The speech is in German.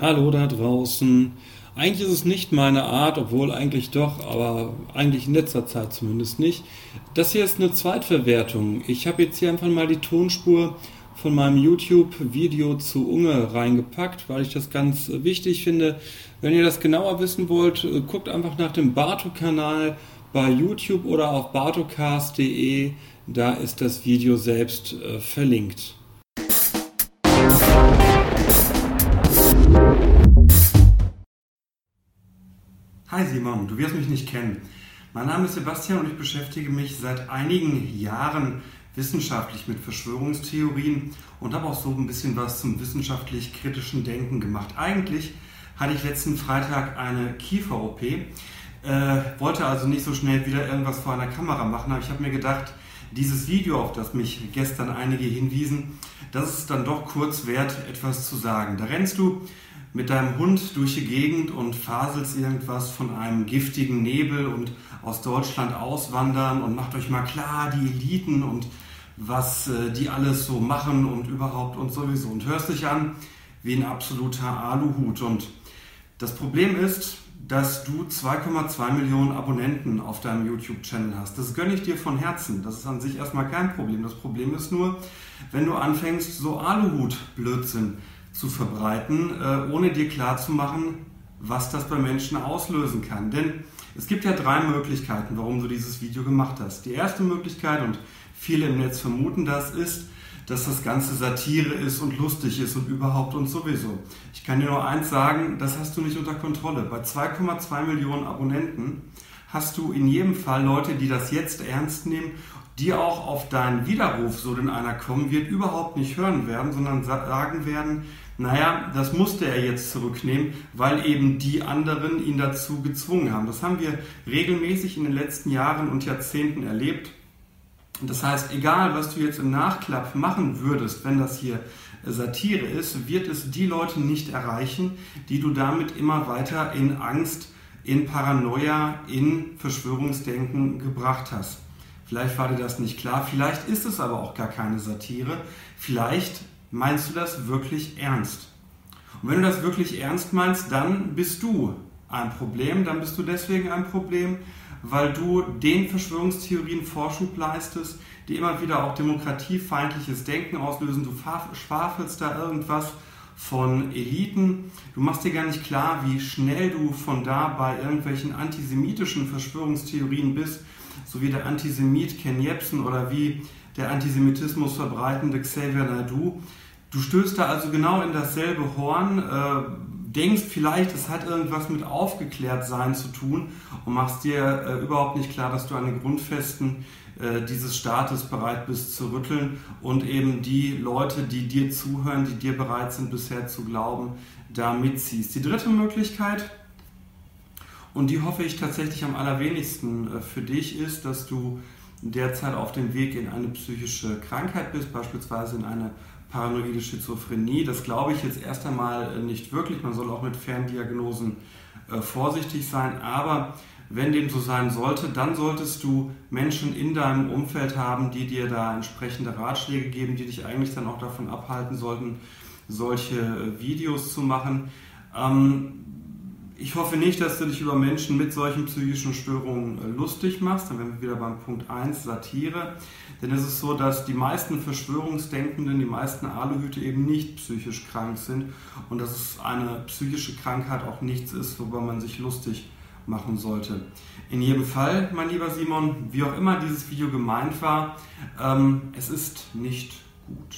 Hallo da draußen. Eigentlich ist es nicht meine Art, obwohl eigentlich doch, aber eigentlich in letzter Zeit zumindest nicht. Das hier ist eine Zweitverwertung. Ich habe jetzt hier einfach mal die Tonspur von meinem YouTube-Video zu Unge reingepackt, weil ich das ganz wichtig finde. Wenn ihr das genauer wissen wollt, guckt einfach nach dem Barto-Kanal bei YouTube oder auf bartocast.de. Da ist das Video selbst äh, verlinkt. Hi Simon, du wirst mich nicht kennen. Mein Name ist Sebastian und ich beschäftige mich seit einigen Jahren wissenschaftlich mit Verschwörungstheorien und habe auch so ein bisschen was zum wissenschaftlich-kritischen Denken gemacht. Eigentlich hatte ich letzten Freitag eine Kiefer-OP, äh, wollte also nicht so schnell wieder irgendwas vor einer Kamera machen, aber ich habe mir gedacht, dieses Video, auf das mich gestern einige hinwiesen, das ist dann doch kurz wert, etwas zu sagen. Da rennst du mit deinem Hund durch die Gegend und faselst irgendwas von einem giftigen Nebel und aus Deutschland auswandern und macht euch mal klar, die Eliten und was äh, die alles so machen und überhaupt und sowieso und hörst dich an wie ein absoluter Aluhut. Und das Problem ist, dass du 2,2 Millionen Abonnenten auf deinem YouTube-Channel hast. Das gönne ich dir von Herzen. Das ist an sich erstmal kein Problem. Das Problem ist nur, wenn du anfängst, so Aluhut-Blödsinn zu verbreiten, äh, ohne dir klarzumachen, was das bei Menschen auslösen kann. Denn es gibt ja drei Möglichkeiten, warum du dieses Video gemacht hast. Die erste Möglichkeit, und viele im Netz vermuten das, ist, dass das Ganze Satire ist und lustig ist und überhaupt und sowieso. Ich kann dir nur eins sagen, das hast du nicht unter Kontrolle. Bei 2,2 Millionen Abonnenten hast du in jedem Fall Leute, die das jetzt ernst nehmen, die auch auf deinen Widerruf, so denn einer kommen wird, überhaupt nicht hören werden, sondern sagen werden, naja, das musste er jetzt zurücknehmen, weil eben die anderen ihn dazu gezwungen haben. Das haben wir regelmäßig in den letzten Jahren und Jahrzehnten erlebt. Das heißt, egal was du jetzt im Nachklapp machen würdest, wenn das hier Satire ist, wird es die Leute nicht erreichen, die du damit immer weiter in Angst, in Paranoia, in Verschwörungsdenken gebracht hast. Vielleicht war dir das nicht klar, vielleicht ist es aber auch gar keine Satire, vielleicht meinst du das wirklich ernst. Und wenn du das wirklich ernst meinst, dann bist du ein Problem, dann bist du deswegen ein Problem, weil du den Verschwörungstheorien Vorschub leistest, die immer wieder auch demokratiefeindliches Denken auslösen. Du schwafelst da irgendwas von Eliten. Du machst dir gar nicht klar, wie schnell du von da bei irgendwelchen antisemitischen Verschwörungstheorien bist, so wie der Antisemit Ken Jebsen oder wie der Antisemitismus verbreitende Xavier Naidu. Du stößt da also genau in dasselbe Horn, äh, denkst vielleicht, es hat irgendwas mit Aufgeklärtsein zu tun und machst dir äh, überhaupt nicht klar, dass du an den Grundfesten äh, dieses Staates bereit bist zu rütteln und eben die Leute, die dir zuhören, die dir bereit sind bisher zu glauben, da mitziehst. Die dritte Möglichkeit, und die hoffe ich tatsächlich am allerwenigsten äh, für dich, ist, dass du derzeit auf dem Weg in eine psychische Krankheit bist, beispielsweise in eine paranoide Schizophrenie. Das glaube ich jetzt erst einmal äh, nicht wirklich. Man soll auch mit Ferndiagnosen äh, vorsichtig sein. Aber wenn dem so sein sollte, dann solltest du Menschen in deinem Umfeld haben, die dir da entsprechende Ratschläge geben, die dich eigentlich dann auch davon abhalten sollten, solche äh, Videos zu machen. Ähm, ich hoffe nicht, dass du dich über Menschen mit solchen psychischen Störungen äh, lustig machst. Dann wären wir wieder beim Punkt 1, Satire. Denn es ist so, dass die meisten Verschwörungsdenkenden, die meisten Aluhüte eben nicht psychisch krank sind und dass es eine psychische Krankheit auch nichts ist, worüber man sich lustig machen sollte. In jedem Fall, mein lieber Simon, wie auch immer dieses Video gemeint war, ähm, es ist nicht gut.